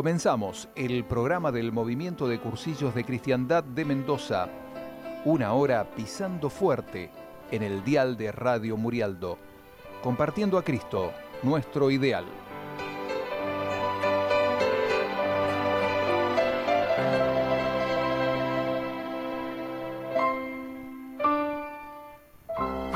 Comenzamos el programa del Movimiento de Cursillos de Cristiandad de Mendoza. Una hora pisando fuerte en el dial de Radio Murialdo, compartiendo a Cristo, nuestro ideal.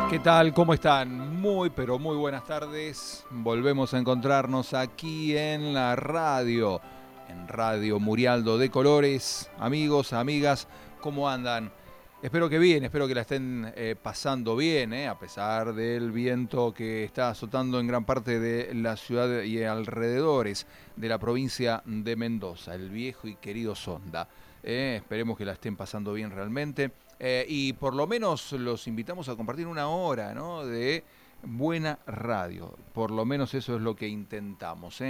¿Qué tal? ¿Cómo están? Muy, pero muy buenas tardes. Volvemos a encontrarnos aquí en la radio, en Radio Murialdo de Colores. Amigos, amigas, ¿cómo andan? Espero que bien, espero que la estén eh, pasando bien, eh, a pesar del viento que está azotando en gran parte de la ciudad y alrededores de la provincia de Mendoza, el viejo y querido Sonda. Eh, esperemos que la estén pasando bien realmente. Y por lo menos los invitamos a compartir una hora de buena radio. Por lo menos eso es lo que intentamos.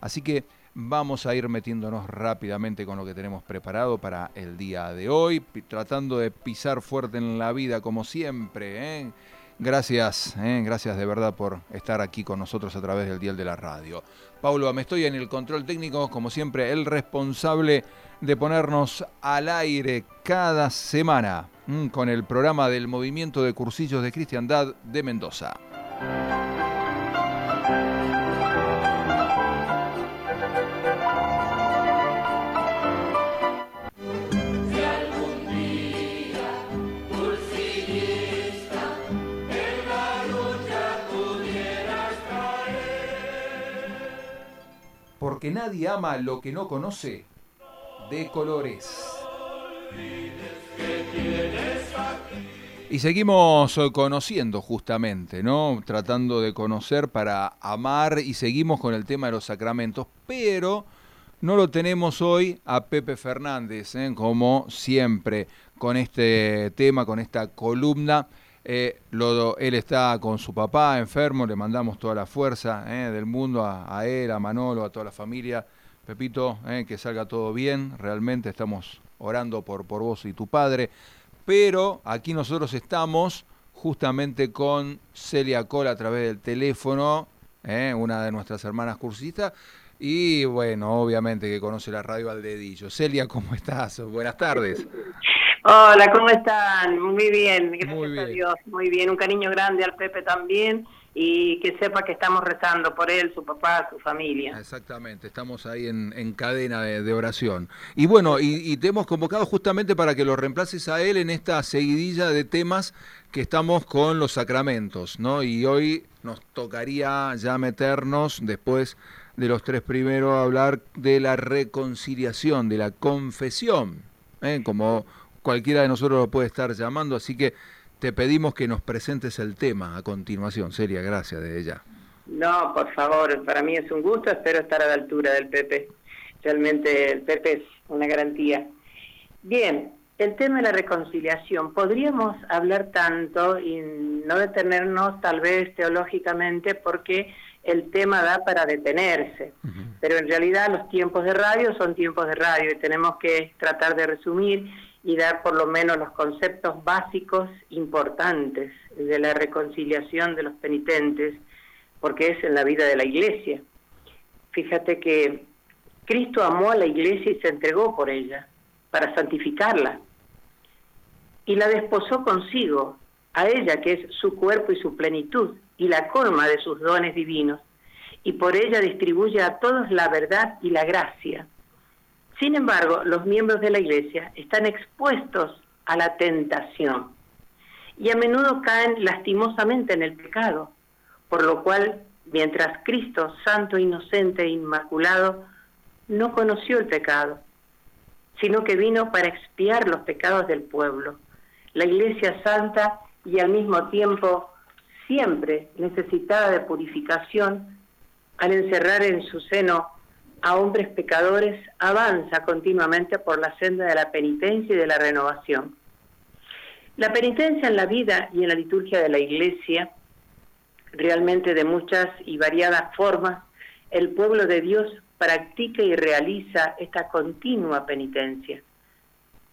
Así que vamos a ir metiéndonos rápidamente con lo que tenemos preparado para el día de hoy, tratando de pisar fuerte en la vida como siempre. ¿eh? Gracias, gracias de verdad por estar aquí con nosotros a través del Dial de la Radio. Paulo, me estoy en el control técnico, como siempre, el responsable de ponernos al aire cada semana con el programa del Movimiento de Cursillos de Cristiandad de Mendoza. Porque nadie ama lo que no conoce de colores. Y seguimos conociendo justamente, ¿no? Tratando de conocer para amar y seguimos con el tema de los sacramentos, pero no lo tenemos hoy a Pepe Fernández, ¿eh? como siempre, con este tema, con esta columna. Eh, él está con su papá enfermo, le mandamos toda la fuerza ¿eh? del mundo a, él, a Manolo, a toda la familia. Pepito, eh, que salga todo bien, realmente estamos orando por, por vos y tu padre, pero aquí nosotros estamos justamente con Celia Cola a través del teléfono, eh, una de nuestras hermanas cursistas, y bueno, obviamente que conoce la radio al dedillo. Celia, ¿cómo estás? Buenas tardes. Hola, ¿cómo están? Muy bien, gracias a Dios. Muy bien, un cariño grande al Pepe también y que sepa que estamos rezando por él, su papá, su familia. Exactamente, estamos ahí en, cadena de, oración. Y bueno, y, te hemos convocado justamente para que lo reemplaces a él en esta seguidilla de temas que estamos con los sacramentos, ¿no? Y hoy nos tocaría ya meternos, después de los tres primeros, a hablar de la reconciliación, de la confesión, ¿eh? como cualquiera de nosotros lo puede estar llamando, así que te pedimos que nos presentes el tema a continuación. Seria, gracias de ella. No, por favor, para mí es un gusto, espero estar a la altura del Pepe. Realmente el Pepe es una garantía. Bien, el tema de la reconciliación. Podríamos hablar tanto y no detenernos tal vez teológicamente porque el tema da para detenerse, pero en realidad los tiempos de radio son tiempos de radio y tenemos que tratar de resumir y dar por lo menos los conceptos básicos importantes de la reconciliación de los penitentes, porque es en la vida de la iglesia. Fíjate que Cristo amó a la iglesia y se entregó por ella, para santificarla, y la desposó consigo, a ella que es su cuerpo y su plenitud, y la colma de sus dones divinos, y por ella distribuye a todos la verdad y la gracia. Sin embargo, los miembros de la Iglesia están expuestos a la tentación y a menudo caen lastimosamente en el pecado, por lo cual, mientras Cristo, santo, inocente e inmaculado, no conoció el pecado, sino que vino para expiar los pecados del pueblo, la Iglesia santa y al mismo tiempo siempre necesitada de purificación, al encerrar en su seno a hombres pecadores avanza continuamente por la senda de la penitencia y de la renovación. La penitencia en la vida y en la liturgia de la Iglesia, realmente de muchas y variadas formas, el pueblo de Dios practica y realiza esta continua penitencia.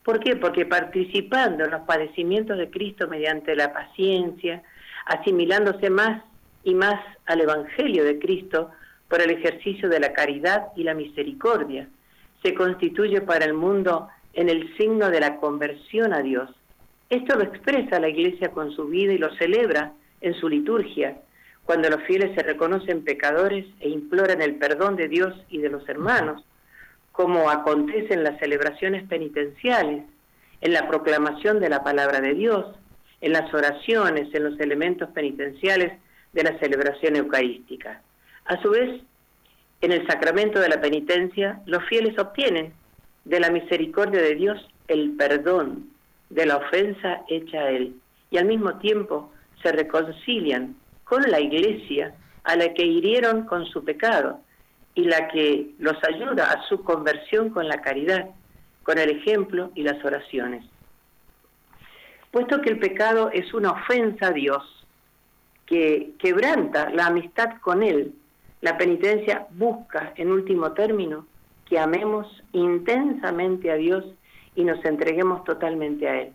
¿Por qué? Porque participando en los padecimientos de Cristo mediante la paciencia, asimilándose más y más al Evangelio de Cristo, por el ejercicio de la caridad y la misericordia. Se constituye para el mundo en el signo de la conversión a Dios. Esto lo expresa la Iglesia con su vida y lo celebra en su liturgia, cuando los fieles se reconocen pecadores e imploran el perdón de Dios y de los hermanos, como acontece en las celebraciones penitenciales, en la proclamación de la palabra de Dios, en las oraciones, en los elementos penitenciales de la celebración eucarística. A su vez, en el sacramento de la penitencia, los fieles obtienen de la misericordia de Dios el perdón de la ofensa hecha a Él y al mismo tiempo se reconcilian con la iglesia a la que hirieron con su pecado y la que los ayuda a su conversión con la caridad, con el ejemplo y las oraciones. Puesto que el pecado es una ofensa a Dios, que quebranta la amistad con Él, la penitencia busca, en último término, que amemos intensamente a Dios y nos entreguemos totalmente a Él.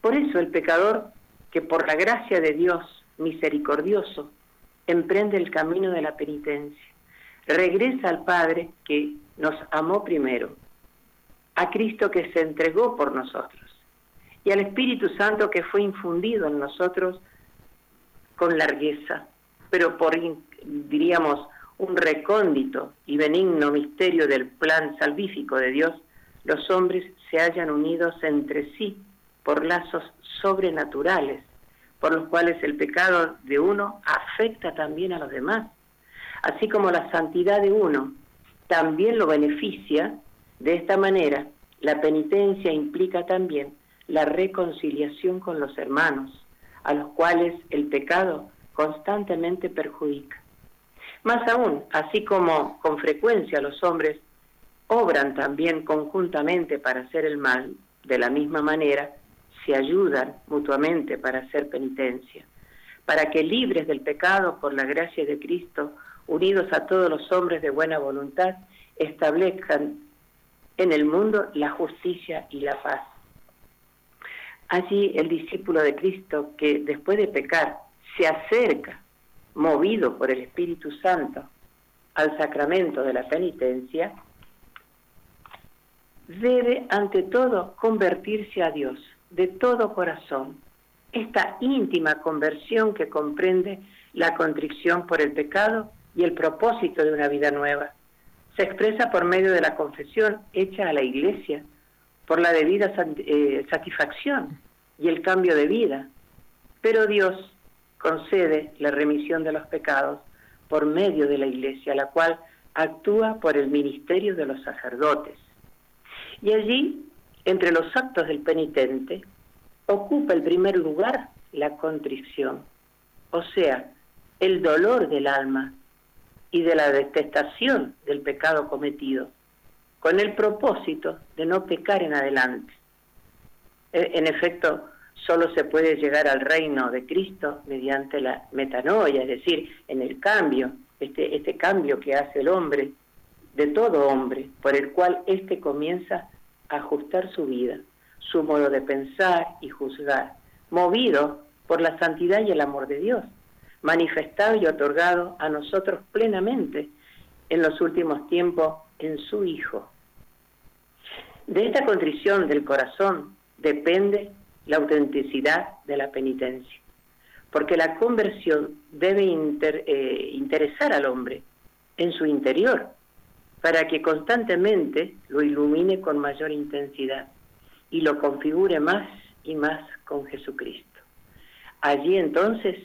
Por eso el pecador, que por la gracia de Dios misericordioso, emprende el camino de la penitencia, regresa al Padre que nos amó primero, a Cristo que se entregó por nosotros y al Espíritu Santo que fue infundido en nosotros con largueza, pero por, diríamos, un recóndito y benigno misterio del plan salvífico de Dios, los hombres se hayan unidos entre sí por lazos sobrenaturales, por los cuales el pecado de uno afecta también a los demás, así como la santidad de uno también lo beneficia, de esta manera la penitencia implica también la reconciliación con los hermanos, a los cuales el pecado constantemente perjudica. Más aún, así como con frecuencia los hombres obran también conjuntamente para hacer el mal, de la misma manera se ayudan mutuamente para hacer penitencia, para que libres del pecado por la gracia de Cristo, unidos a todos los hombres de buena voluntad, establezcan en el mundo la justicia y la paz. Allí el discípulo de Cristo que después de pecar se acerca, movido por el Espíritu Santo, al sacramento de la penitencia, debe ante todo convertirse a Dios de todo corazón. Esta íntima conversión que comprende la contrición por el pecado y el propósito de una vida nueva. Se expresa por medio de la confesión hecha a la iglesia, por la debida eh, satisfacción y el cambio de vida. Pero Dios concede la remisión de los pecados por medio de la iglesia, la cual actúa por el ministerio de los sacerdotes. Y allí, entre los actos del penitente, ocupa el primer lugar la contrición, o sea, el dolor del alma y de la detestación del pecado cometido, con el propósito de no pecar en adelante. E, en efecto, solo se puede llegar al reino de Cristo mediante la metanoia, es decir, en el cambio, este, este cambio que hace el hombre, de todo hombre, por el cual éste comienza a ajustar su vida su modo de pensar y juzgar, movido por la santidad y el amor de Dios, manifestado y otorgado a nosotros plenamente en los últimos tiempos en su Hijo. De esta contrición del corazón depende la autenticidad de la penitencia, porque la conversión debe eh, interesar al hombre en su interior, para que constantemente lo ilumine con mayor intensidad y lo configure más y más con Jesucristo. Allí entonces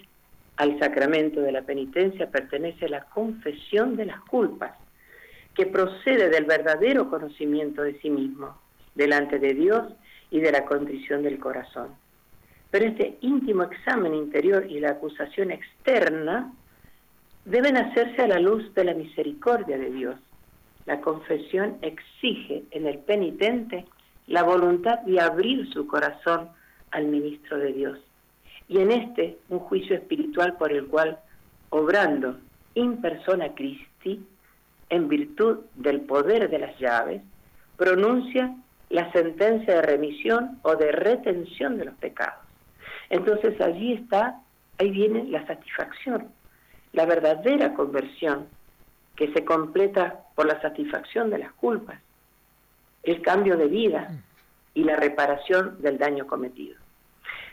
al sacramento de la penitencia pertenece la confesión de las culpas, que procede del verdadero conocimiento de sí mismo, delante de Dios y de la condición del corazón. Pero este íntimo examen interior y la acusación externa deben hacerse a la luz de la misericordia de Dios. La confesión exige en el penitente la voluntad de abrir su corazón al ministro de Dios. Y en este un juicio espiritual por el cual, obrando in persona Christi, en virtud del poder de las llaves, pronuncia la sentencia de remisión o de retención de los pecados. Entonces allí está, ahí viene la satisfacción, la verdadera conversión que se completa por la satisfacción de las culpas, el cambio de vida y la reparación del daño cometido.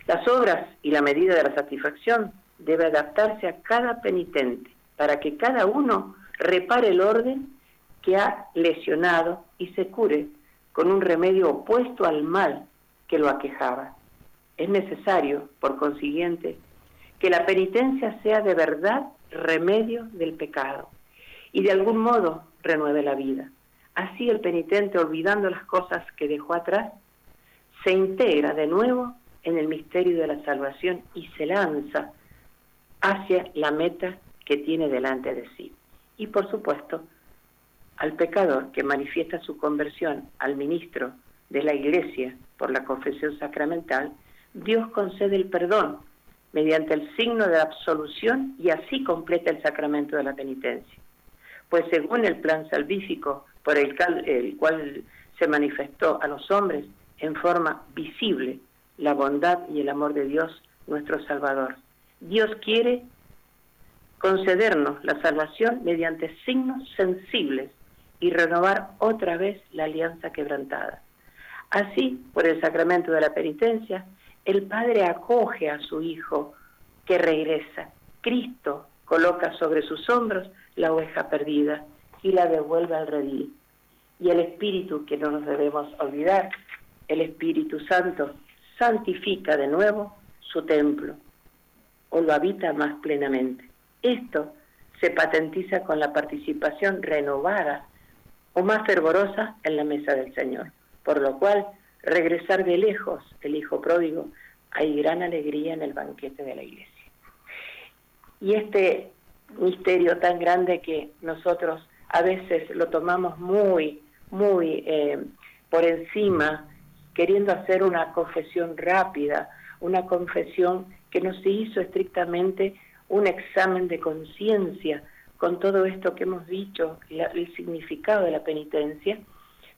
Las obras y la medida de la satisfacción debe adaptarse a cada penitente para que cada uno repare el orden que ha lesionado y se cure con un remedio opuesto al mal que lo aquejaba. Es necesario, por consiguiente, que la penitencia sea de verdad remedio del pecado y de algún modo renueve la vida. Así el penitente, olvidando las cosas que dejó atrás, se integra de nuevo en el misterio de la salvación y se lanza hacia la meta que tiene delante de sí. Y por supuesto, al pecador que manifiesta su conversión al ministro de la Iglesia por la confesión sacramental, Dios concede el perdón mediante el signo de absolución y así completa el sacramento de la penitencia. Pues según el plan salvífico por el, el cual se manifestó a los hombres en forma visible la bondad y el amor de Dios, nuestro Salvador. Dios quiere concedernos la salvación mediante signos sensibles y renovar otra vez la alianza quebrantada. Así, por el sacramento de la penitencia, el Padre acoge a su Hijo que regresa. Cristo coloca sobre sus hombros la oveja perdida y la devuelve al redil. Y el Espíritu, que no nos debemos olvidar, el Espíritu Santo, santifica de nuevo su templo o lo habita más plenamente. Esto se patentiza con la participación renovada o más fervorosa en la mesa del Señor, por lo cual regresar de lejos el Hijo pródigo hay gran alegría en el banquete de la iglesia. Y este misterio tan grande que nosotros a veces lo tomamos muy, muy eh, por encima, queriendo hacer una confesión rápida, una confesión que no se hizo estrictamente un examen de conciencia con todo esto que hemos dicho, el significado de la penitencia,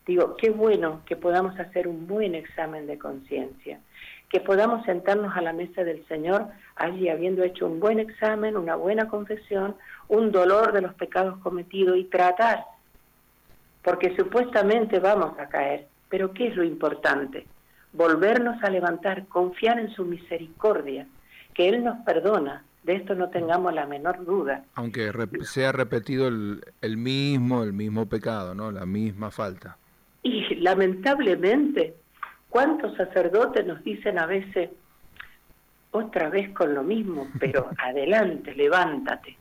digo, qué bueno que podamos hacer un buen examen de conciencia, que podamos sentarnos a la mesa del Señor allí habiendo hecho un buen examen, una buena confesión, un dolor de los pecados cometidos y tratar, porque supuestamente vamos a caer, pero ¿qué es lo importante? Volvernos a levantar, confiar en su misericordia, que Él nos perdona, de esto no tengamos la menor duda. Aunque sea repetido el, el, mismo, el mismo pecado, ¿no? La misma falta. Y lamentablemente, ¿cuántos sacerdotes nos dicen a veces, otra vez con lo mismo, pero adelante, levántate?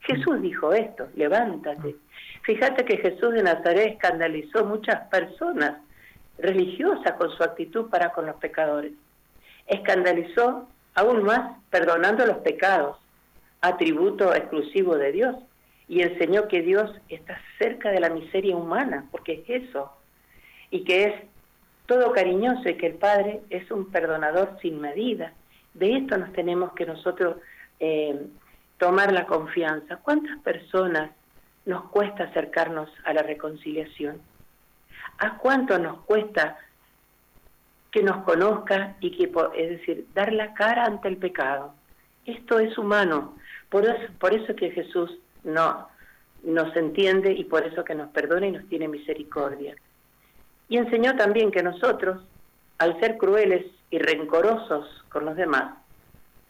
Jesús dijo esto, levántate. Fíjate que Jesús de Nazaret escandalizó muchas personas religiosas con su actitud para con los pecadores. Escandalizó aún más perdonando los pecados, atributo exclusivo de Dios, y enseñó que Dios está cerca de la miseria humana, porque es eso, y que es todo cariñoso y que el Padre es un perdonador sin medida. De esto nos tenemos que nosotros eh, tomar la confianza. ¿Cuántas personas nos cuesta acercarnos a la reconciliación? ¿A cuánto nos cuesta que nos conozca y que, es decir, dar la cara ante el pecado. Esto es humano. Por eso, por eso que Jesús no, nos entiende y por eso que nos perdona y nos tiene misericordia. Y enseñó también que nosotros, al ser crueles y rencorosos con los demás,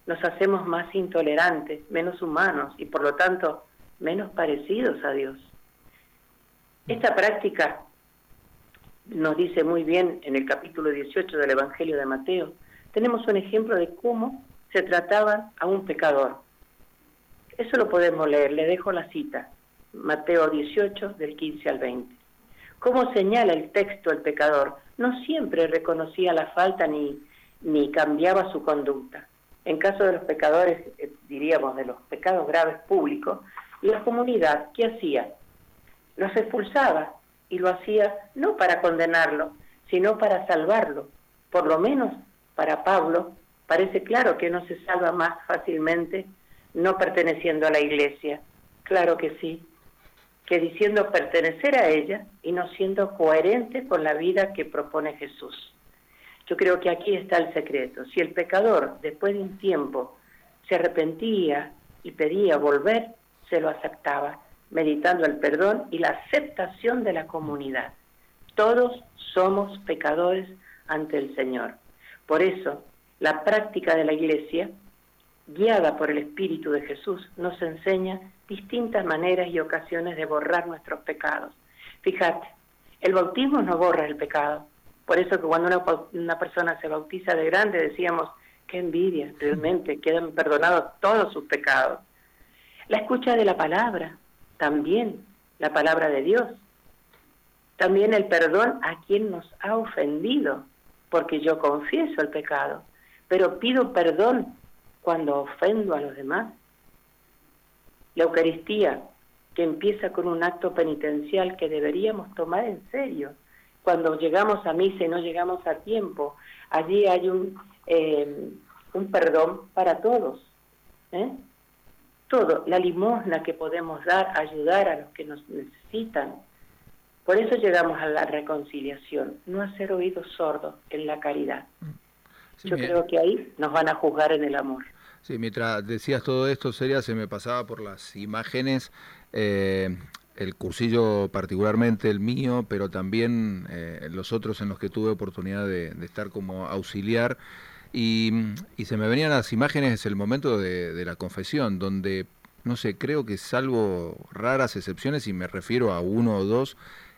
nos hacemos más intolerantes, menos humanos y por lo tanto menos parecidos a Dios. Esta práctica nos dice muy bien en el capítulo 18 del Evangelio de Mateo, tenemos un ejemplo de cómo se trataba a un pecador. Eso lo podemos leer, le dejo la cita, Mateo 18 del 15 al 20. ¿Cómo señala el texto el pecador? No siempre reconocía la falta ni, ni cambiaba su conducta. En caso de los pecadores, eh, diríamos de los pecados graves públicos, la comunidad, ¿qué hacía? Los expulsaba y lo hacía no para condenarlo, sino para salvarlo. Por lo menos para Pablo parece claro que no se salva más fácilmente no perteneciendo a la iglesia. Claro que sí, que diciendo pertenecer a ella y no siendo coherente con la vida que propone Jesús. Yo creo que aquí está el secreto. Si el pecador, después de un tiempo, se arrepentía y pedía volver, se lo aceptaba. Meditando el perdón y la aceptación de la comunidad. Todos somos pecadores ante el Señor. Por eso, la práctica de la Iglesia, guiada por el Espíritu de Jesús, nos enseña distintas maneras y ocasiones de borrar nuestros pecados. Fíjate, el bautismo no borra el pecado. Por eso que cuando una, una persona se bautiza de grande decíamos, qué envidia, realmente quedan perdonados todos sus pecados. La escucha de la palabra, también la palabra de Dios. También el perdón a quien nos ha ofendido, porque yo confieso el pecado, pero pido perdón cuando ofendo a los demás. La Eucaristía, que empieza con un acto penitencial que deberíamos tomar en serio. Cuando llegamos a misa y no llegamos a tiempo, allí hay un, eh, un perdón para todos. ¿eh? Todo, la limosna que podemos dar, ayudar a los que nos necesitan. Por eso llegamos a la reconciliación, no hacer oídos sordos en la caridad. Yo creo que ahí nos van a juzgar en el amor. Sí, mientras decías todo esto, Seria, se me pasaba por las imágenes, eh, el cursillo particularmente el mío, pero también eh, los otros en los que tuve oportunidad de, estar como auxiliar. Y, se me venían las imágenes el momento de, la confesión, donde, no sé, creo que salvo raras excepciones, y me refiero a uno o dos,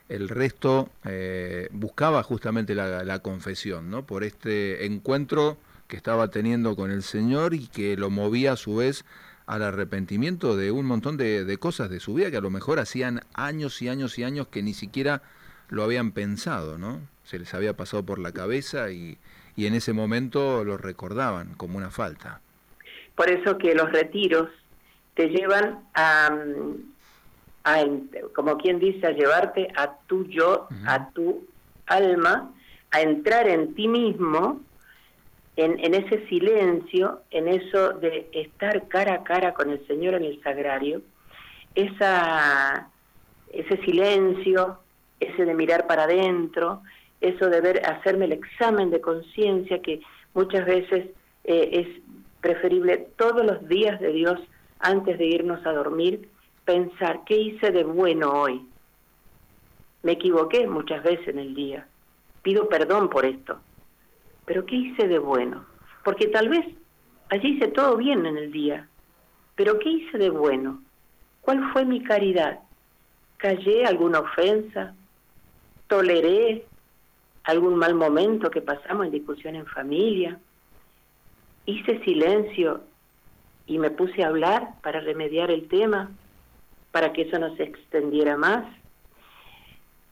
el resto eh, buscaba justamente la, confesión, ¿no? Por este encuentro que estaba teniendo con el Señor y que lo movía a su vez al arrepentimiento de un montón de, de cosas de su vida que a lo mejor hacían años y años y años que ni siquiera lo habían pensado, ¿no? Se les había pasado por la cabeza y, y en ese momento lo recordaban como una falta. Por eso que los retiros te llevan a, a como quien dice, a llevarte a tu yo, a tu alma, a entrar en ti mismo, en, en, ese silencio, en eso de estar cara a cara con el Señor en el sagrario, esa, ese silencio, ese de mirar para adentro, eso de ver, hacerme el examen de conciencia que muchas veces eh, es preferible todos los días de Dios antes de irnos a dormir, pensar qué hice de bueno hoy. Me equivoqué muchas veces en el día, pido perdón por esto, pero ¿qué hice de bueno? Porque tal vez allí hice todo bien en el día, pero ¿qué hice de bueno? ¿Cuál fue mi caridad? ¿Callé alguna ofensa? ¿Toleré algún mal momento que pasamos en discusión en familia. Hice silencio y me puse a hablar para remediar el tema, para que eso no se extendiera más.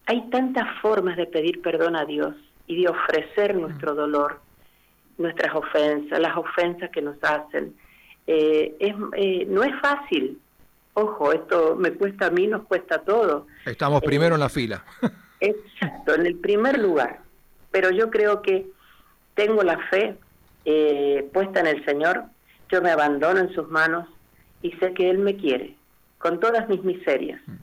Hay tantas formas de pedir perdón a Dios y de ofrecer nuestro dolor, nuestras ofensas, las ofensas que nos hacen. Eh, es, eh, no es fácil. Ojo, esto me cuesta a mí, nos cuesta a todos. Estamos primero en la fila. Exacto, en el primer lugar. Pero yo creo que tengo la fe eh, puesta en el Señor, yo me abandono en sus manos y sé que Él me quiere, con todas mis miserias. Mm.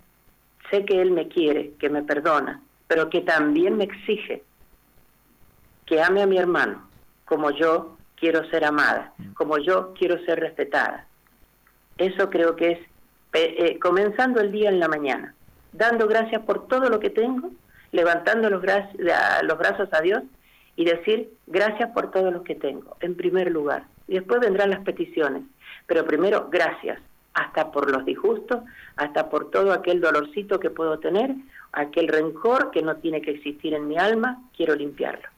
Sé que Él me quiere, que me perdona, pero que también me exige que ame a mi hermano como yo quiero ser amada, mm. como yo quiero ser respetada. Eso creo que es eh, comenzando el día en la mañana, dando gracias por todo lo que tengo levantando los, brazos a Dios y decir gracias por todo lo que tengo, en primer lugar. Y después vendrán las peticiones. Pero primero, gracias, hasta por los disgustos, hasta por todo aquel dolorcito que puedo tener, aquel rencor que no tiene que existir en mi alma, quiero limpiarlo.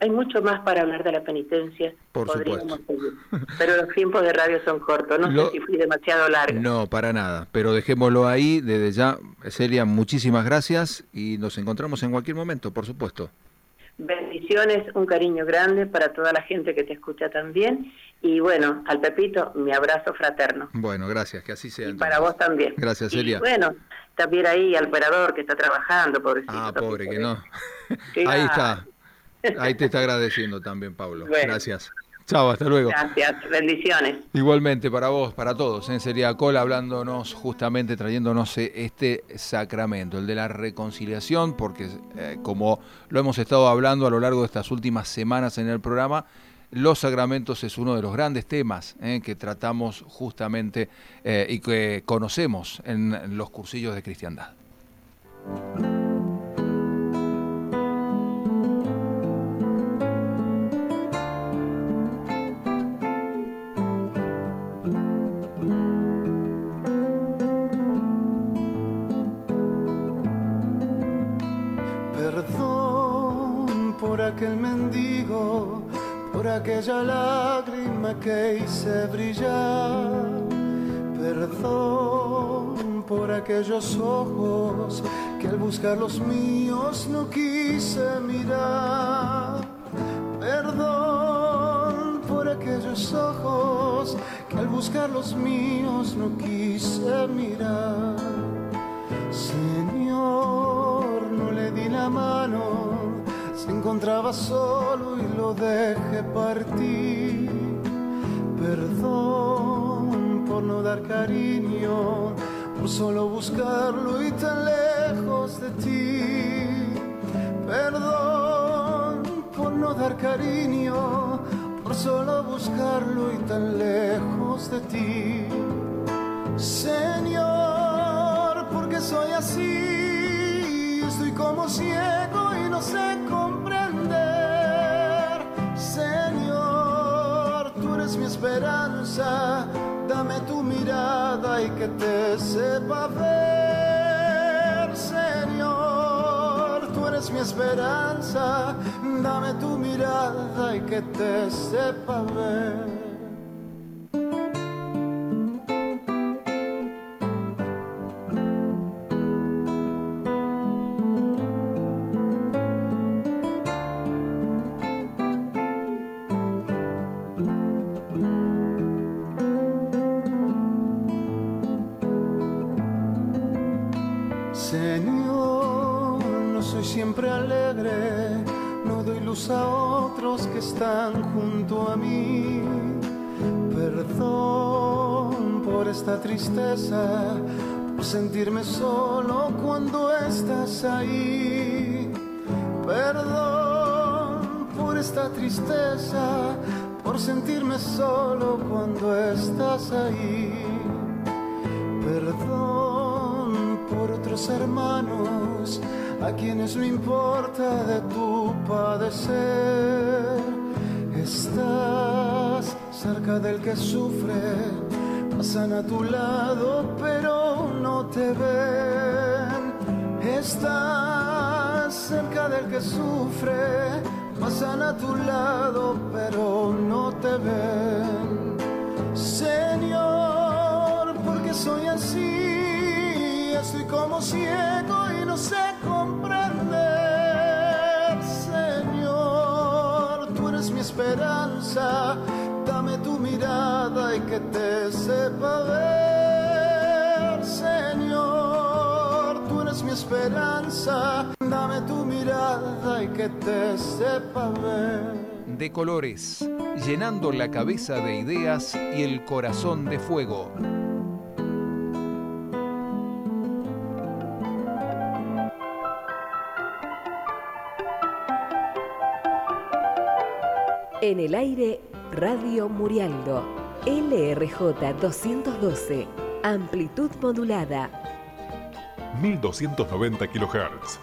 Hay mucho más para hablar de la penitencia. Por supuesto. Pero los tiempos de radio son cortos. No sé si fui demasiado largo. No, para nada. Pero dejémoslo ahí. Desde ya, Celia, muchísimas gracias y nos encontramos en cualquier momento, por supuesto. Bendiciones, un cariño grande para toda la gente que te escucha también. Y bueno, al Pepito, mi abrazo fraterno. Bueno, gracias, que así sea. Y para vos también. Gracias, Celia. bueno, también ahí al operador que está trabajando, pobrecito. Ah, pobre, que no. ahí está. Ahí te está agradeciendo también, Pablo. Gracias. Chao, hasta luego. Gracias, bendiciones. Igualmente para vos, para todos, en Sería Cola, hablándonos justamente, trayéndonos este sacramento, el de la reconciliación, porque eh, como lo hemos estado hablando a lo largo de estas últimas semanas en el programa, los sacramentos es uno de los grandes temas eh, que tratamos justamente eh, y que conocemos en los cursillos de cristiandad. Aquella lágrima que hice brillar. Perdón por aquellos ojos que al buscar los míos no quise mirar. Perdón por aquellos ojos que al buscar los míos no quise mirar. Señor, no le di la mano encontraba solo y lo dejé partir. Perdón por no dar cariño, por solo buscarlo y tan lejos de ti. Perdón por no dar cariño, por solo buscarlo y tan lejos de ti. Señor, porque soy así, estoy como ciego y no sé comprender. Esperanza, dame tu mirada y que te sepa ver. Señor, tú eres mi esperanza, dame tu mirada y que te sepa ver. No importa de tu padecer Estás cerca del que sufre, pasan a tu lado pero no te ven. Estás cerca del que sufre, pasan a tu lado pero no te ven. Señor, porque soy así, estoy como ciego y no sé sepa ver, Señor, tú eres mi esperanza, dame tu mirada y que te sepa ver. De colores, llenando la cabeza de ideas y el corazón de fuego. En el aire, Radio Murialdo, LRJ 212, amplitud modulada. 1290 kHz.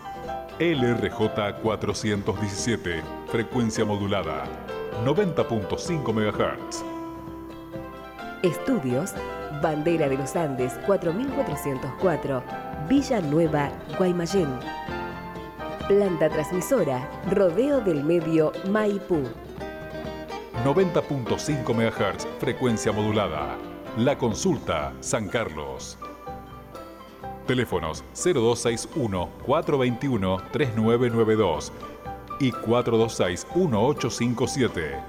LRJ 417, frecuencia modulada. 90.5 MHz. Estudios, Bandera de los Andes 4404, Villa Nueva, Guaymallén. Planta transmisora, Rodeo del Medio, Maipú. 90.5 MHz, frecuencia modulada. La Consulta, San Carlos. Teléfonos 0261-421-3992 y 426-1857.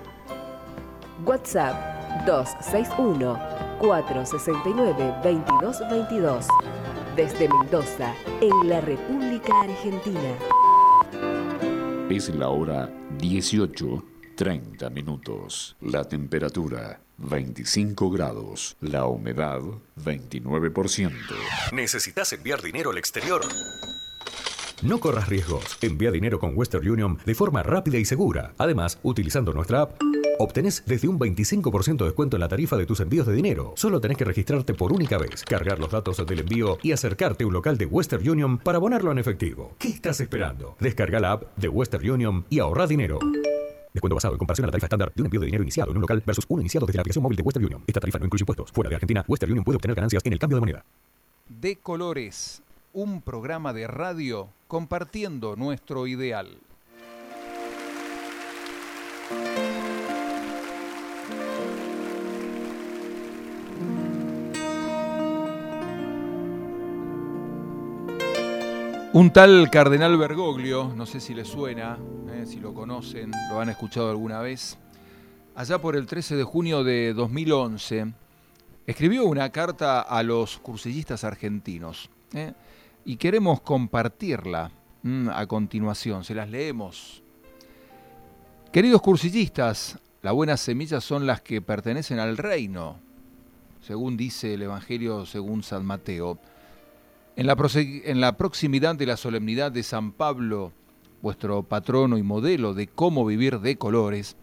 WhatsApp 261-469-2222. Desde Mendoza, en la República Argentina. Es la hora 18 30 minutos. La temperatura 25 grados. La humedad 29%. ¿Necesitas enviar dinero al exterior? No corras riesgos. Envía dinero con Western Union de forma rápida y segura. Además, utilizando nuestra app obtenés desde un 25% de descuento en la tarifa de tus envíos de dinero. Solo tenés que registrarte por única vez, cargar los datos del envío y acercarte a un local de Western Union para abonarlo en efectivo. ¿Qué estás esperando? Descarga la app de Western Union y ahorra dinero. Descuento basado en comparación a la tarifa estándar de un envío de dinero iniciado en un local versus uno iniciado desde la aplicación móvil de Western Union. Esta tarifa no incluye impuestos. Fuera de Argentina, Western Union puede obtener ganancias en el cambio de moneda. De Colores, un programa de radio compartiendo nuestro ideal. Un tal cardenal Bergoglio, no sé si le suena, eh, si lo conocen, lo han escuchado alguna vez, allá por el 13 de junio de 2011, escribió una carta a los cursillistas argentinos eh, y queremos compartirla mm, a continuación, se las leemos. Queridos cursillistas, las buenas semillas son las que pertenecen al reino, según dice el Evangelio según San Mateo. En la, en la, proximidad de la solemnidad de San Pablo, vuestro patrono y modelo de cómo vivir de colores,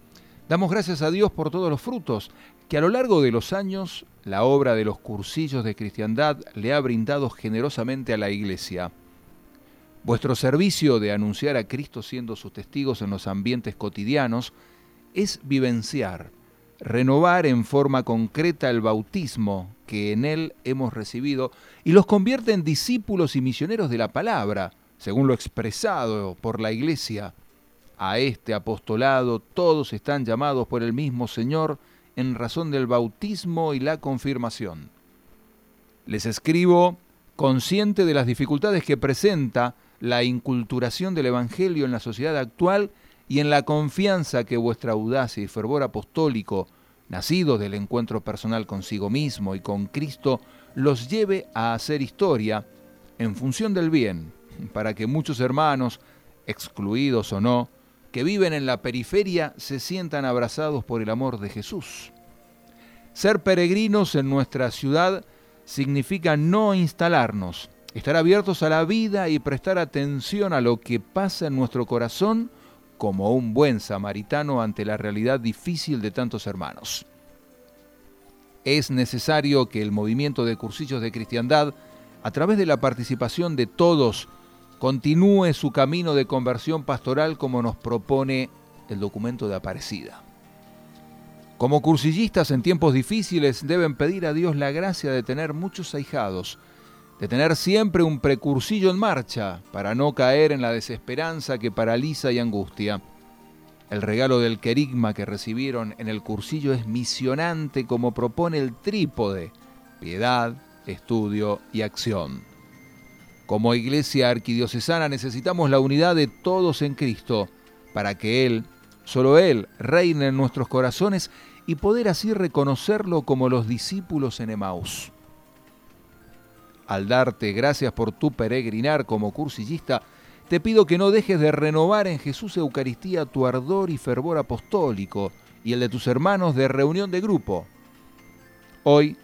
damos gracias a Dios por todos los frutos que a lo largo de los años la obra de los cursillos de cristiandad le ha brindado generosamente a la Iglesia. Vuestro servicio de anunciar a Cristo siendo sus testigos en los ambientes cotidianos es vivenciar, renovar en forma concreta el bautismo que en él hemos recibido y los convierte en discípulos y misioneros de la palabra, según lo expresado por la Iglesia. A este apostolado todos están llamados por el mismo Señor en razón del bautismo y la confirmación. Les escribo consciente de las dificultades que presenta la inculturación del Evangelio en la sociedad actual y en la confianza que vuestra audacia y fervor apostólico, nacidos del encuentro personal consigo mismo y con Cristo, los lleve a hacer historia en función del bien, para que muchos hermanos, excluidos o no, que viven en la periferia se sientan abrazados por el amor de Jesús. Ser peregrinos en nuestra ciudad significa no instalarnos, estar abiertos a la vida y prestar atención a lo que pasa en nuestro corazón como un buen samaritano ante la realidad difícil de tantos hermanos. Es necesario que el movimiento de cursillos de cristiandad, a través de la participación de todos, continúe su camino de conversión pastoral como nos propone el documento de Aparecida. Como cursillistas en tiempos difíciles deben pedir a Dios la gracia de tener muchos ahijados, de tener siempre un precursillo en marcha para no caer en la desesperanza que paraliza y angustia. El regalo del querigma que recibieron en el cursillo es misionante como propone el trípode, piedad, estudio y acción. Como iglesia arquidiocesana necesitamos la unidad de todos en Cristo para que Él, solo Él, reine en nuestros corazones y poder así reconocerlo como los discípulos en Emaús al darte gracias por tu peregrinar como cursillista, te pido que no dejes de renovar en Jesús Eucaristía tu ardor y fervor apostólico y el de tus hermanos de reunión de grupo. Hoy,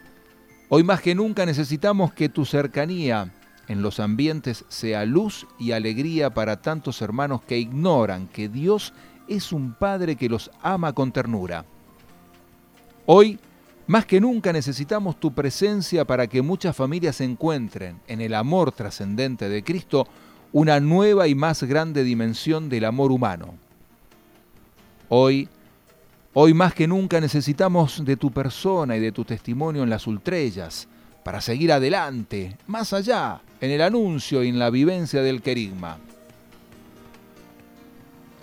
hoy más que nunca necesitamos que tu cercanía en los ambientes sea luz y alegría para tantos hermanos que ignoran que Dios es un Padre que los ama con ternura. Hoy, más que nunca necesitamos tu presencia para que muchas familias encuentren en el amor trascendente de Cristo una nueva y más grande dimensión del amor humano. Hoy, hoy más que nunca necesitamos de tu persona y de tu testimonio en las ultrellas para seguir adelante, más allá, en el anuncio y en la vivencia del querigma.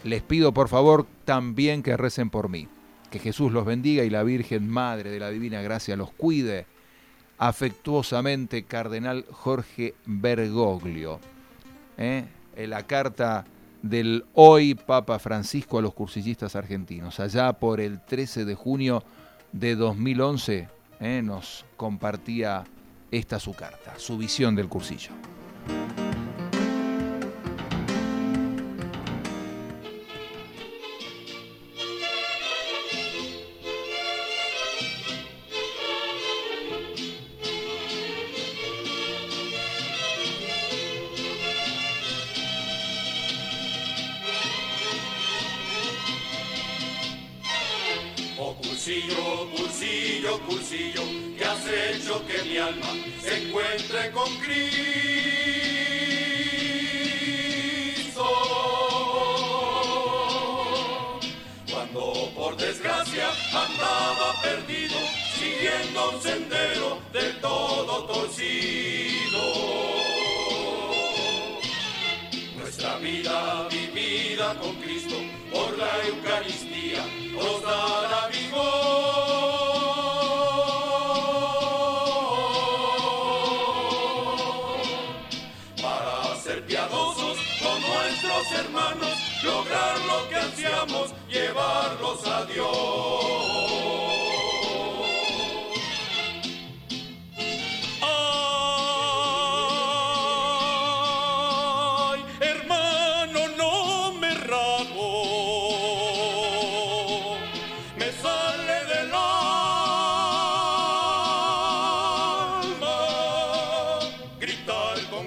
Les pido por favor también que recen por mí. Que Jesús los bendiga y la Virgen Madre de la Divina Gracia los cuide. Afectuosamente, Cardenal Jorge Bergoglio. ¿eh? En la carta del hoy Papa Francisco a los cursillistas argentinos. Allá por el 13 de junio de 2011 ¿eh? nos compartía esta su carta, su visión del cursillo.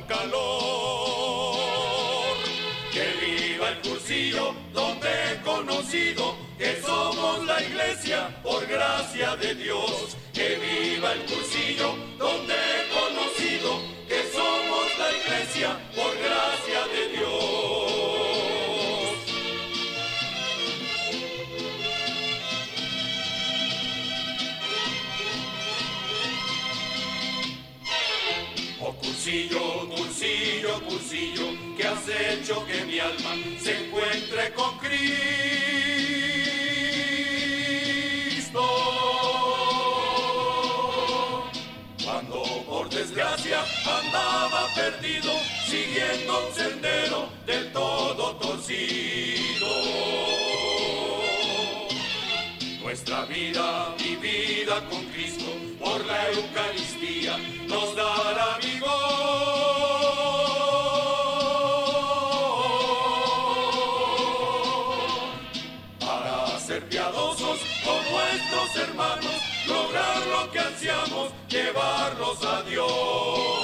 Calor que viva el cursillo donde he conocido que somos la iglesia por gracia de Dios. Que viva el cursillo hecho que mi alma se encuentre con Cristo. Cuando por desgracia andaba perdido, siguiendo un sendero del todo torcido. Nuestra vida vivida con Cristo por la Eucaristía nos dará vigor llevarlos a Dios.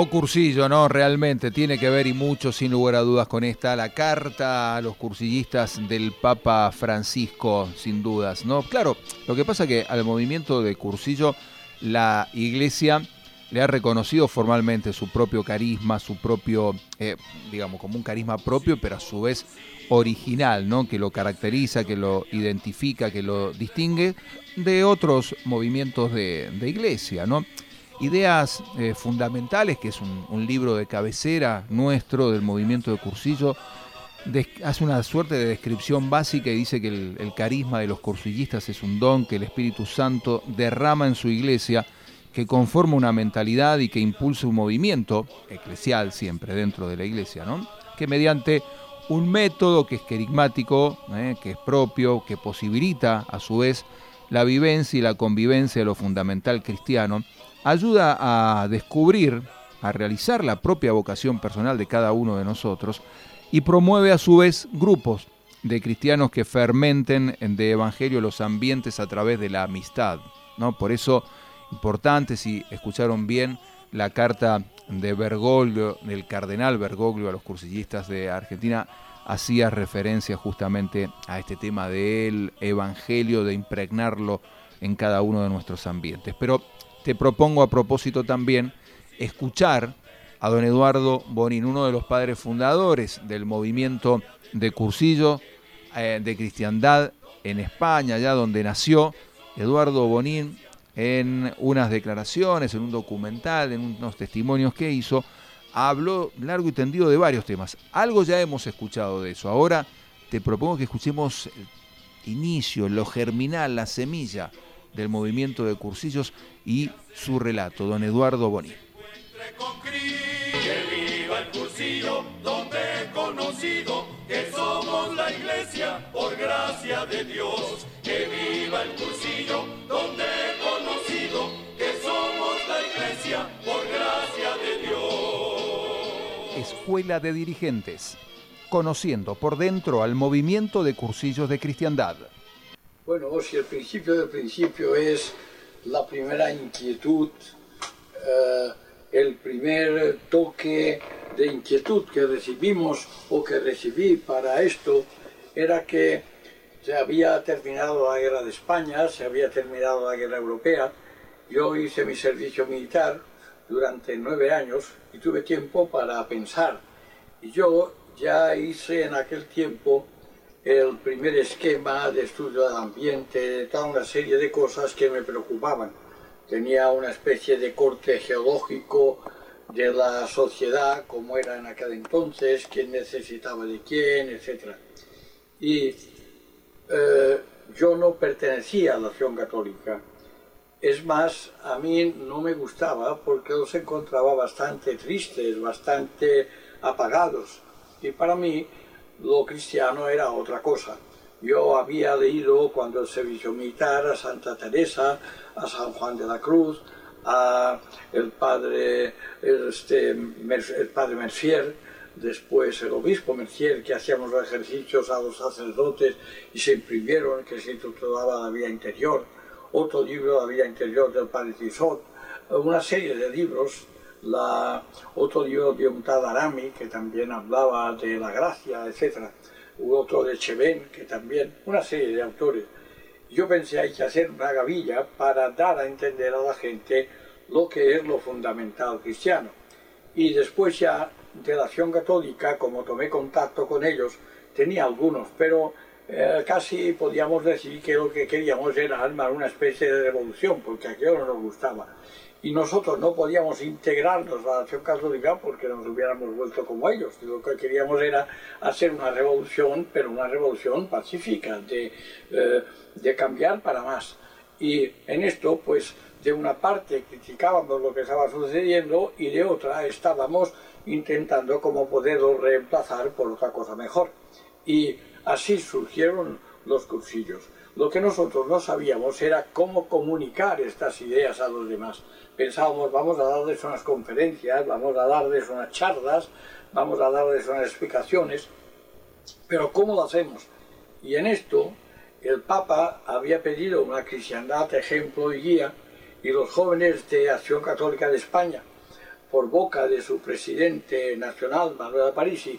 O cursillo, ¿no? Realmente tiene que ver y mucho, sin lugar a dudas, con esta, la carta a los cursillistas del Papa Francisco, sin dudas, ¿no? Claro, lo que pasa que al movimiento de cursillo, la iglesia le ha reconocido formalmente su propio carisma, su propio, eh, digamos, como un carisma propio, pero a su vez original, ¿no? Que lo caracteriza, que lo identifica, que lo distingue de otros movimientos de, de iglesia, ¿no? Ideas eh, fundamentales, que es un, libro de cabecera nuestro del movimiento de cursillo, hace una suerte de descripción básica y dice que el, carisma de los cursillistas es un don que el Espíritu Santo derrama en su iglesia, que conforma una mentalidad y que impulsa un movimiento eclesial siempre dentro de la iglesia. Que mediante un método que es querigmático, ¿eh? que es propio, que posibilita a su vez la vivencia y la convivencia de lo fundamental cristiano, ayuda a descubrir, a realizar la propia vocación personal de cada uno de nosotros y promueve a su vez grupos de cristianos que fermenten de evangelio los ambientes a través de la amistad. ¿no? Por eso, importante, si escucharon bien la carta de Bergoglio, del cardenal Bergoglio a los cursillistas de Argentina, hacía referencia justamente a este tema del evangelio, de impregnarlo en cada uno de nuestros ambientes. Pero te propongo a propósito también escuchar a don Eduardo Bonín, uno de los padres fundadores del movimiento de cursillo eh, de cristiandad en España, allá donde nació Eduardo Bonín, en unas declaraciones, en un documental, en unos testimonios que hizo, habló largo y tendido de varios temas. Algo ya hemos escuchado de eso. Ahora te propongo que escuchemos inicio, lo germinal, la semilla del movimiento de cursillos y su relato, don Eduardo Boni. Escuela de Dirigentes, conociendo por dentro al movimiento de cursillos de cristiandad. Bueno, si el principio del principio es la primera inquietud, eh, el primer toque de inquietud que recibimos o que recibí para esto era que se había terminado la guerra de España, se había terminado la guerra europea, yo hice mi servicio militar durante nueve años y tuve tiempo para pensar. Y yo ya hice en aquel tiempo el primer esquema de estudio del ambiente, toda una serie de cosas que me preocupaban. Tenía una especie de corte geológico de la sociedad, como era en aquel entonces, quién necesitaba de quién, etc. Y eh, yo no pertenecía a la acción católica. Es más, a mí no me gustaba porque los encontraba bastante tristes, bastante apagados. Y para mí lo cristiano era otra cosa. Yo había leído cuando el servicio militar a Santa Teresa, a San Juan de la Cruz, a el padre, este, el padre Mercier, después el obispo Mercier, que hacíamos los ejercicios a los sacerdotes y se imprimieron, que se titulaba La vida interior, otro libro, La vida interior del padre Tizot, una serie de libros, la, otro un tal Arami, que también hablaba de la gracia, etc. Otro de Cheven, que también, una serie de autores. Yo pensé, hay que hacer una gavilla para dar a entender a la gente lo que es lo fundamental cristiano. Y después ya de la acción católica, como tomé contacto con ellos, tenía algunos, pero eh, casi podíamos decir que lo que queríamos era armar una especie de revolución, porque aquello no nos gustaba. Y nosotros no podíamos integrarnos a la acción católica porque nos hubiéramos vuelto como ellos. Lo que queríamos era hacer una revolución, pero una revolución pacífica, de, eh, de cambiar para más. Y en esto, pues, de una parte criticábamos lo que estaba sucediendo y de otra estábamos intentando cómo poderlo reemplazar por otra cosa mejor. Y así surgieron los cursillos. Lo que nosotros no sabíamos era cómo comunicar estas ideas a los demás. Pensábamos, vamos a darles unas conferencias, vamos a darles unas charlas, vamos a darles unas explicaciones, pero ¿cómo lo hacemos? Y en esto, el Papa había pedido una cristiandad ejemplo y guía, y los jóvenes de Acción Católica de España, por boca de su presidente nacional, Manuel Parisi,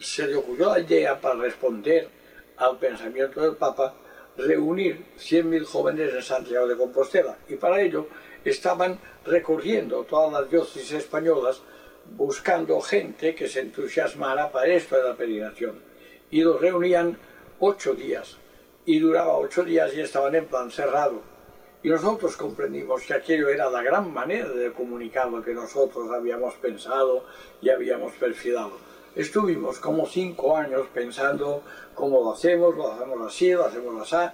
se le ocurrió la idea para responder al pensamiento del Papa reunir 100.000 jóvenes en Santiago de Compostela. Y para ello estaban recorriendo todas las diócesis españolas buscando gente que se entusiasmara para esto de la peregrinación. Y los reunían ocho días. Y duraba ocho días y estaban en plan cerrado. Y nosotros comprendimos que aquello era la gran manera de comunicar lo que nosotros habíamos pensado y habíamos perfilado. Estuvimos como cinco años pensando cómo lo hacemos, lo hacemos así, lo hacemos así,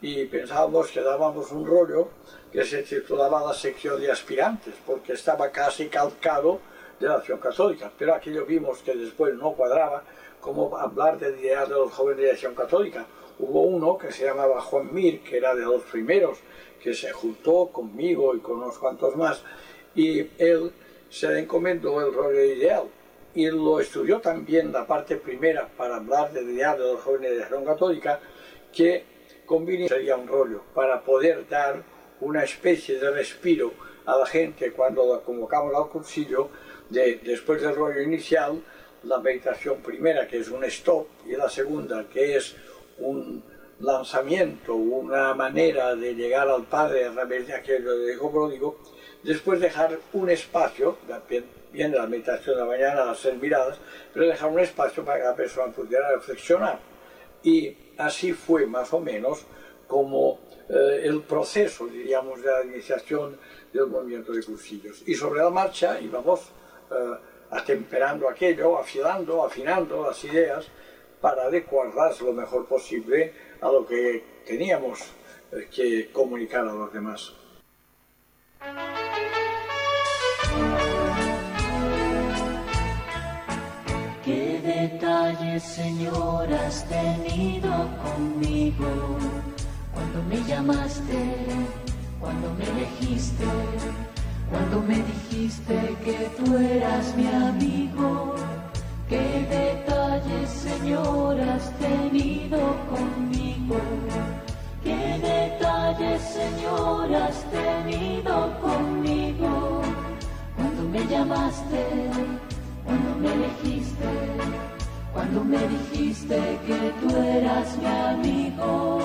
y pensábamos que dábamos un rollo que se titulaba la sección de aspirantes, porque estaba casi calcado de la acción católica, pero aquello vimos que después no cuadraba cómo hablar de ideas de los jóvenes de acción católica. Hubo uno que se llamaba Juan Mir, que era de los primeros, que se juntó conmigo y con unos cuantos más, y él se le encomendó el rollo ideal, y lo estudió también la parte primera para hablar del diario de los jóvenes de la acción católica, que convenía sería un rollo para poder dar una especie de respiro a la gente cuando la convocamos al cursillo, de, después del rollo inicial, la meditación primera, que es un stop, y la segunda, que es un lanzamiento, una manera de llegar al Padre a través de aquello de Hijo Pródigo, después dejar un espacio, viene la meditación de la mañana, las seis miradas, pero dejar un espacio para que la persona pudiera reflexionar. Y así fue más o menos como eh, el proceso, diríamos, de la iniciación del movimiento de cursillos. Y sobre la marcha íbamos eh, atemperando aquello, afilando, afinando las ideas, para adecuarlas lo mejor posible a lo que teníamos eh, que comunicar a los demás. Detalles, Señor, has tenido conmigo? Cuando me llamaste, cuando me elegiste, cuando me dijiste que tú eras mi amigo. ¿Qué detalles, Señor, has tenido conmigo? ¿Qué detalles, Señor, has tenido conmigo? Cuando me llamaste, cuando me elegiste, cuando me dijiste que tú eras mi amigo.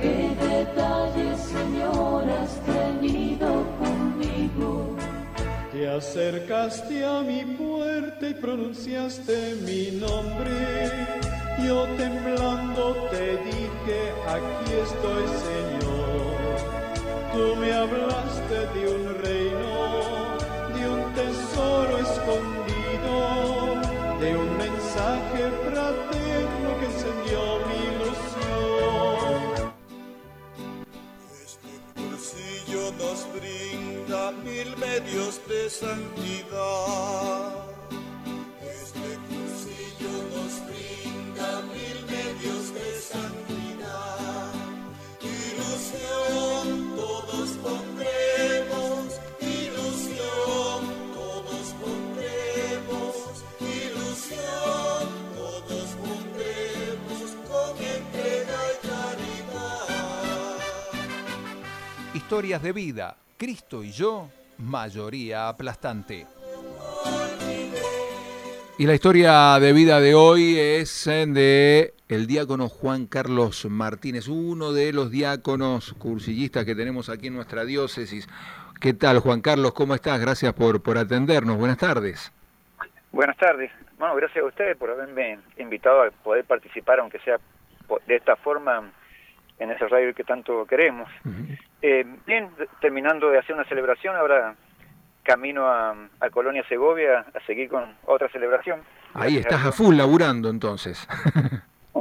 ¿Qué detalles, Señor, has tenido conmigo? Te acercaste a mi puerta y pronunciaste mi nombre. Yo temblando te dije, aquí estoy, Señor. Tú me hablaste de un reino, de un tesoro escondido, de un mensaje fraterno que encendió mi ilusión. bolsillo nos brinda mil medios de santidad. Historias de vida. Cristo y yo, mayoría aplastante. Y la historia de vida de hoy es eh, de el diácono Juan Carlos Martínez, uno de los diáconos cursillistas que tenemos aquí en nuestra diócesis. ¿Qué tal, Juan Carlos? ¿Cómo estás? Gracias por, por atendernos. Buenas tardes. Buenas tardes. Bueno, gracias a ustedes por haberme invitado a poder participar, aunque sea de esta forma, en ese radio que tanto queremos. Eh, bien, terminando de hacer una celebración, ahora camino a, a Colonia Segovia a seguir con otra celebración. Ahí Gracias estás a full laburando entonces.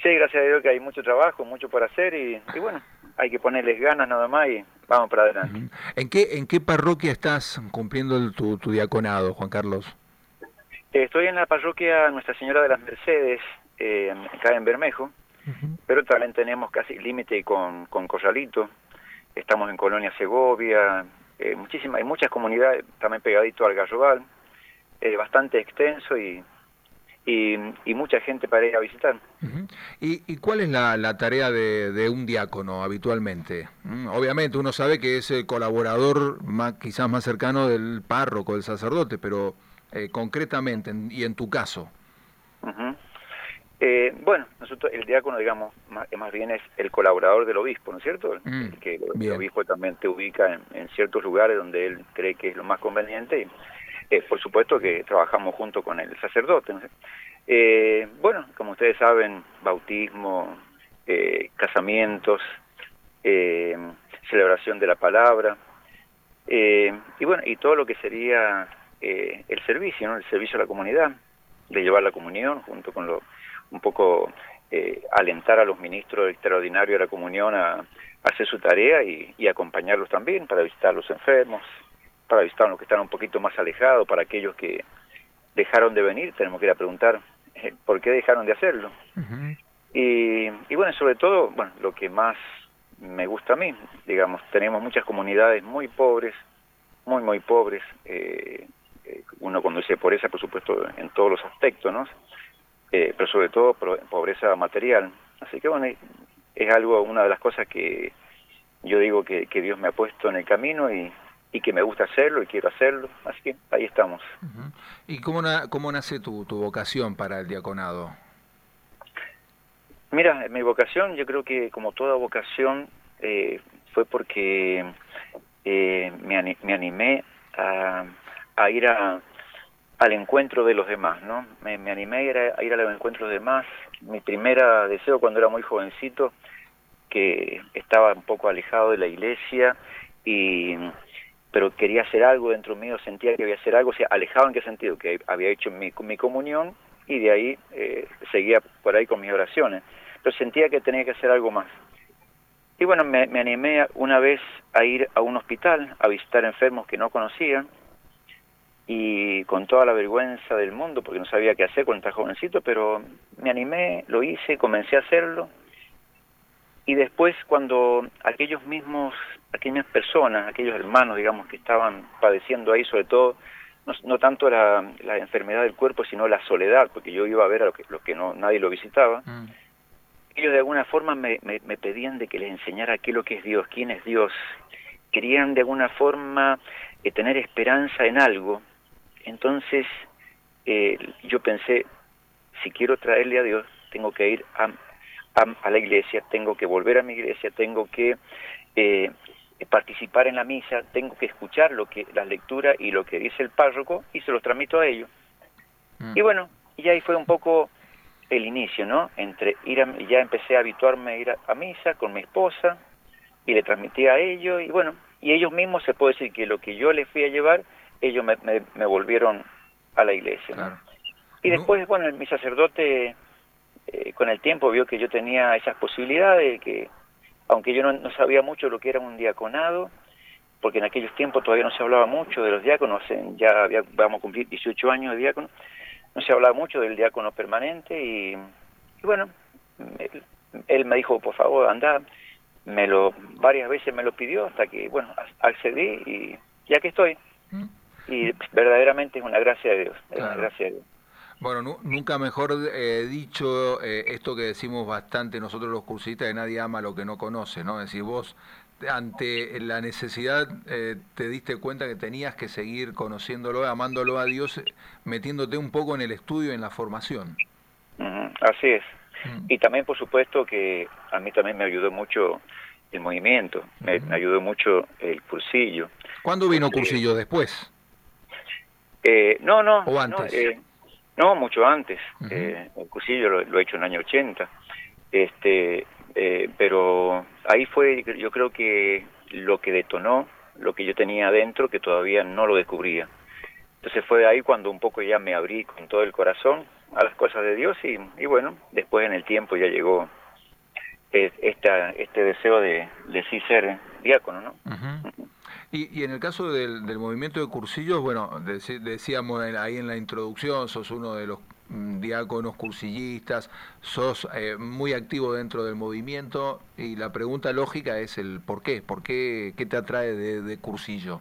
Sí, gracias a Dios que hay mucho trabajo, mucho por hacer y, y bueno, hay que ponerles ganas nada más y vamos para adelante. ¿En qué, en qué parroquia estás cumpliendo el- tu, tu diaconado, Juan Carlos? Eh, Estoy en la parroquia Nuestra Señora de las Mercedes, eh, acá en Bermejo, pero también tenemos casi límite con, con Corralito. Estamos en Colonia Segovia, eh, muchísimas, hay muchas comunidades también pegadito al Garrobal, eh, bastante extenso y, y, y mucha gente para ir a visitar. ¿Y, y cuál es la, la tarea de, de un diácono habitualmente? Mm, Obviamente uno sabe que es el colaborador más, quizás más cercano del párroco, del sacerdote, pero eh, concretamente, en- y en tu caso. Eh, bueno, nosotros, el diácono, digamos, más, más bien es el colaborador del obispo, ¿no es cierto? El- Mm, el que el obispo también te ubica en, en ciertos lugares donde él cree que es lo más conveniente. Y, eh, por supuesto que trabajamos junto con el sacerdote. ¿no? Eh, bueno, como ustedes saben, bautismo, eh, casamientos, eh, celebración de la palabra, eh, y bueno, y todo lo que sería eh, el servicio, ¿no? El servicio a la comunidad, de llevar la comunión junto con lo, un poco eh, alentar a los ministros extraordinarios de la comunión a, a hacer su tarea y, y acompañarlos también para visitar a los enfermos, para visitar a los que están un poquito más alejados, para aquellos que dejaron de venir, tenemos que ir a preguntar eh, por qué dejaron de hacerlo. Y, y bueno, sobre todo, bueno, lo que más me gusta a mí, digamos, tenemos muchas comunidades muy pobres, muy, muy pobres. eh, eh, uno cuando dice pobreza, por supuesto, en todos los aspectos, ¿no? Eh, pero sobre todo pobreza material. Así que bueno, es- es algo, una de las cosas que yo digo que, que Dios me ha puesto en el camino y, y que me gusta hacerlo y quiero hacerlo. Así que ahí estamos. ¿Y cómo, na- cómo nace tu, tu vocación para el diaconado? Mira, mi vocación, yo creo que como toda vocación, eh, fue porque eh, me, ani- me animé a, a ir a, al encuentro de los demás, ¿no? Me, animé a ir a, a ir a los encuentros de demás. Mi primera deseo cuando era muy jovencito, que estaba un poco alejado de la iglesia y pero quería hacer algo dentro mío, sentía que había hacer algo, o sea, alejado en qué sentido, que había hecho mi, mi comunión y de ahí eh, seguía por ahí con mis oraciones. Pero sentía que tenía que hacer algo más. Y bueno, me, me animé una vez a ir a un hospital a visitar enfermos que no conocía y con toda la vergüenza del mundo porque no sabía qué hacer cuando estaba jovencito, pero me animé, lo hice, comencé a hacerlo y después cuando aquellos mismos, aquellas personas, aquellos hermanos, digamos, que estaban padeciendo ahí, sobre todo, no, tanto la, la, enfermedad del cuerpo, sino la soledad, porque yo iba a ver a lo que, que no, nadie lo visitaba, mm. ellos de alguna forma me, me, me, pedían de que les enseñara qué es lo que es Dios, quién es Dios. Querían de alguna forma eh, tener esperanza en algo. Entonces eh, yo pensé, si quiero traerle a Dios, tengo que ir a, a, la iglesia, tengo que volver a mi iglesia, tengo que eh, participar en la misa, tengo que escuchar lo que la lectura y lo que dice el párroco y se los transmito a ellos. Mm. Y bueno, y ahí fue un poco el inicio, ¿no? Entre ir a, ya empecé a habituarme a ir a, misa con mi esposa y le transmití a ellos y bueno, y ellos mismos se puede decir que lo que yo les fui a llevar, ellos me, me, volvieron a la iglesia. Y después, bueno, mi sacerdote eh, con el tiempo vio que yo tenía esas posibilidades, que aunque yo no, sabía mucho lo que era un diaconado, porque en aquellos tiempos todavía no se hablaba mucho de los diáconos, ya había, vamos a cumplir 18 años de diácono, no se hablaba mucho del diácono permanente y, bueno, él, me dijo, por favor, anda, me lo, varias veces me lo pidió hasta que, bueno, accedí y ya que estoy. Y verdaderamente es una gracia de Dios, es una gracia de Dios. Bueno, nunca mejor eh, dicho eh, esto que decimos bastante nosotros los cursistas, de nadie ama lo que no conoce, ¿no? Es decir, vos ante la necesidad eh, te diste cuenta que tenías que seguir conociéndolo, amándolo a Dios, metiéndote un poco en el estudio, en la formación. así es. Mm. Y también, por supuesto, que a mí también me ayudó mucho el movimiento, me, ayudó mucho el cursillo. ¿Cuándo vino cursillo? ¿Después? No, no. ¿O antes? No, mucho antes. eh, el cursillo lo, he hecho en el año 80. Este, eh, pero ahí fue, yo creo que lo que detonó lo que yo tenía adentro, que todavía no lo descubría. Entonces fue ahí cuando un poco ya me abrí con todo el corazón a las cosas de Dios y, y bueno, después en el tiempo ya llegó eh, esta, este deseo de, de sí ser diácono, ¿no? Y, en el caso del, movimiento de cursillos, bueno, decíamos ahí en la introducción, sos uno de los mm, diáconos cursillistas, sos eh, muy activo dentro del movimiento y la pregunta lógica es el por qué, por qué, qué te atrae de, cursillo.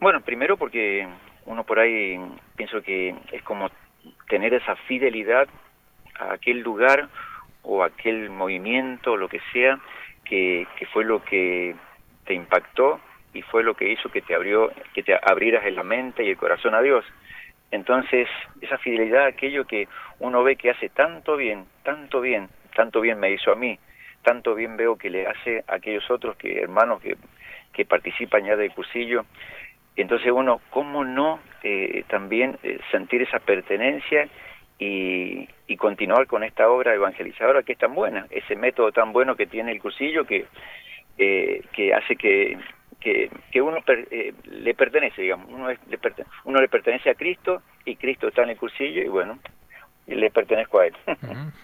Bueno, primero porque uno por ahí pienso que es como tener esa fidelidad a aquel lugar o aquel movimiento, lo que sea, que, que fue lo que te impactó y fue lo que hizo que te abrió, que te abrieras la mente y el corazón a Dios. Entonces, esa fidelidad, aquello que uno ve que hace tanto bien, tanto bien, tanto bien me hizo a mí, tanto bien veo que le hace a aquellos otros que hermanos que, que participan ya del cursillo. Entonces uno, ¿cómo no eh, también eh, sentir esa pertenencia y, y, continuar con esta obra evangelizadora que es tan buena, ese método tan bueno que tiene el cursillo que eh, que hace que, que, uno eh, le pertenece, digamos, uno, le uno le pertenece a Cristo y Cristo está en el cursillo y bueno, le pertenezco a él.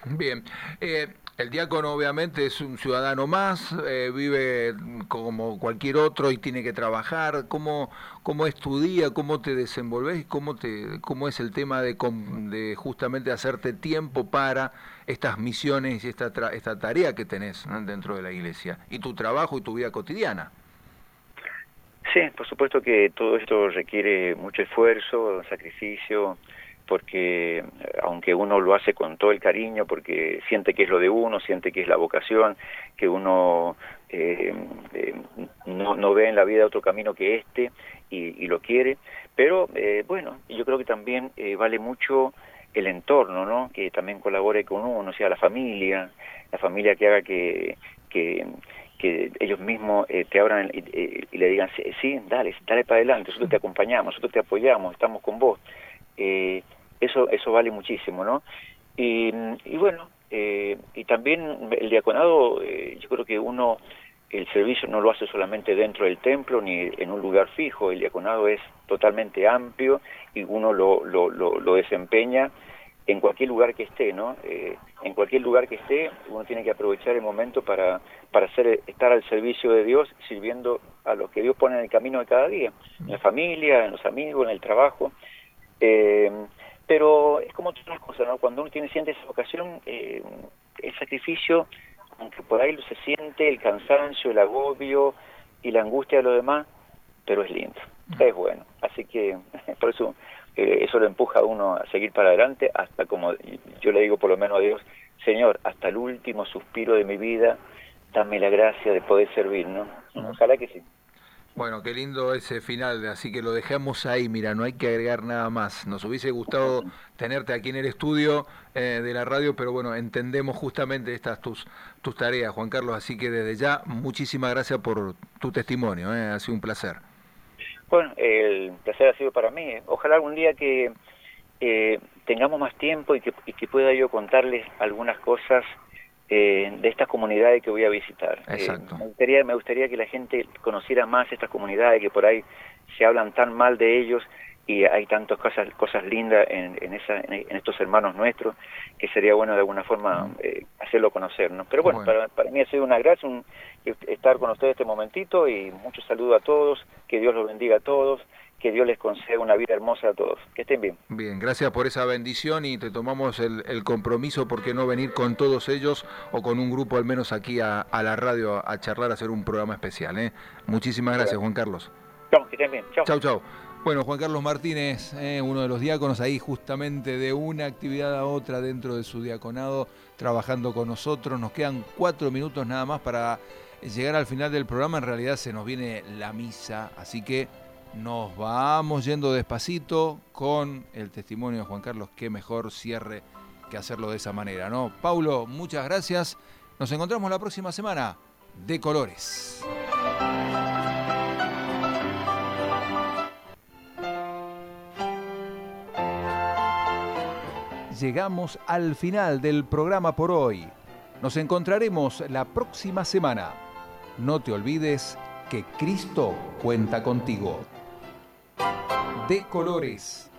Bien, eh, el diácono obviamente es un ciudadano más, vive como cualquier otro y tiene que trabajar. ¿Cómo, cómo es tu día? ¿Cómo te desenvolves? ¿Cómo, te, cómo es el tema de, de justamente hacerte tiempo para estas misiones y esta, esta tarea que tenés dentro de la iglesia y tu trabajo y tu vida cotidiana. Sí, por supuesto que todo esto requiere mucho esfuerzo, sacrificio, porque eh, aunque uno lo hace con todo el cariño, porque siente que es lo de uno, siente que es la vocación, que uno eh, eh, no, no, ve en la vida otro camino que este y, y lo quiere, pero bueno, yo creo que también vale mucho el entorno, ¿no? Que también colabore con uno, o sea, la familia, la familia que haga que, que, que ellos mismos eh, te abran y, le digan, sí, dale, dale para adelante, nosotros te acompañamos, nosotros te apoyamos, estamos con vos. Eh, eso, eso vale muchísimo, ¿no? Y, bueno, eh, y también el diaconado, yo creo que uno el servicio no lo hace solamente dentro del templo ni en un lugar fijo, el diaconado es totalmente amplio y uno lo, lo, lo, desempeña en cualquier lugar que esté, ¿no? Eh, en cualquier lugar que esté, uno tiene que aprovechar el momento para, para hacer, estar al servicio de Dios, sirviendo a lo que Dios pone en el camino de cada día, en la familia, en los amigos, en el trabajo. Eh, pero es como otras cosas, ¿no? Cuando uno tiene siente esa vocación, eh, el sacrificio aunque por ahí se siente el cansancio, el agobio y la angustia de lo demás, pero es lindo, es bueno. Así que por eso eh, eso lo empuja a uno a seguir para adelante, hasta como yo le digo por lo menos a Dios, Señor, hasta el último suspiro de mi vida, dame la gracia de poder servir, ¿no? Ojalá que sí. Bueno, qué lindo ese final, así que lo dejamos ahí, mira, no hay que agregar nada más. Nos hubiese gustado tenerte aquí en el estudio eh, de la radio, pero bueno, entendemos justamente estas tus, tus tareas, Juan Carlos, así que desde ya, muchísimas gracias por tu testimonio, eh, ha sido un placer. Bueno, el placer ha sido para mí. Eh. Ojalá algún día que tengamos más tiempo y que, y que pueda yo contarles algunas cosas eh, de estas comunidades que voy a visitar. Eh, me, gustaría, me gustaría que la gente conociera más estas comunidades que por ahí se hablan tan mal de ellos y hay tantas cosas cosas lindas en, en, esa, en, estos hermanos nuestros que sería bueno de alguna forma eh, hacerlo conocer. ¿no? Pero bueno, Para, para mí ha sido una gracia estar con ustedes este momentito y mucho saludo a todos, que Dios los bendiga a todos que Dios les conceda una vida hermosa a todos. Que estén bien. Bien, gracias por esa bendición y te tomamos el, el compromiso, ¿por qué no venir con todos ellos o con un grupo al menos aquí a, la radio a, charlar, a hacer un programa especial? ¿eh? Muchísimas gracias, Juan Carlos. Chao, que estén bien. Chao, chao. Bueno, Juan Carlos Martínez, eh, uno de los diáconos ahí justamente de una actividad a otra dentro de su diaconado, trabajando con nosotros. Nos quedan cuatro minutos nada más para llegar al final del programa. En realidad se nos viene la misa, así que nos vamos yendo despacito con el testimonio de Juan Carlos. Qué mejor cierre que hacerlo de esa manera, ¿no? Paulo, muchas gracias. Nos encontramos la próxima semana de colores. Llegamos al final del programa por hoy. Nos encontraremos la próxima semana. No te olvides que Cristo cuenta contigo de colores.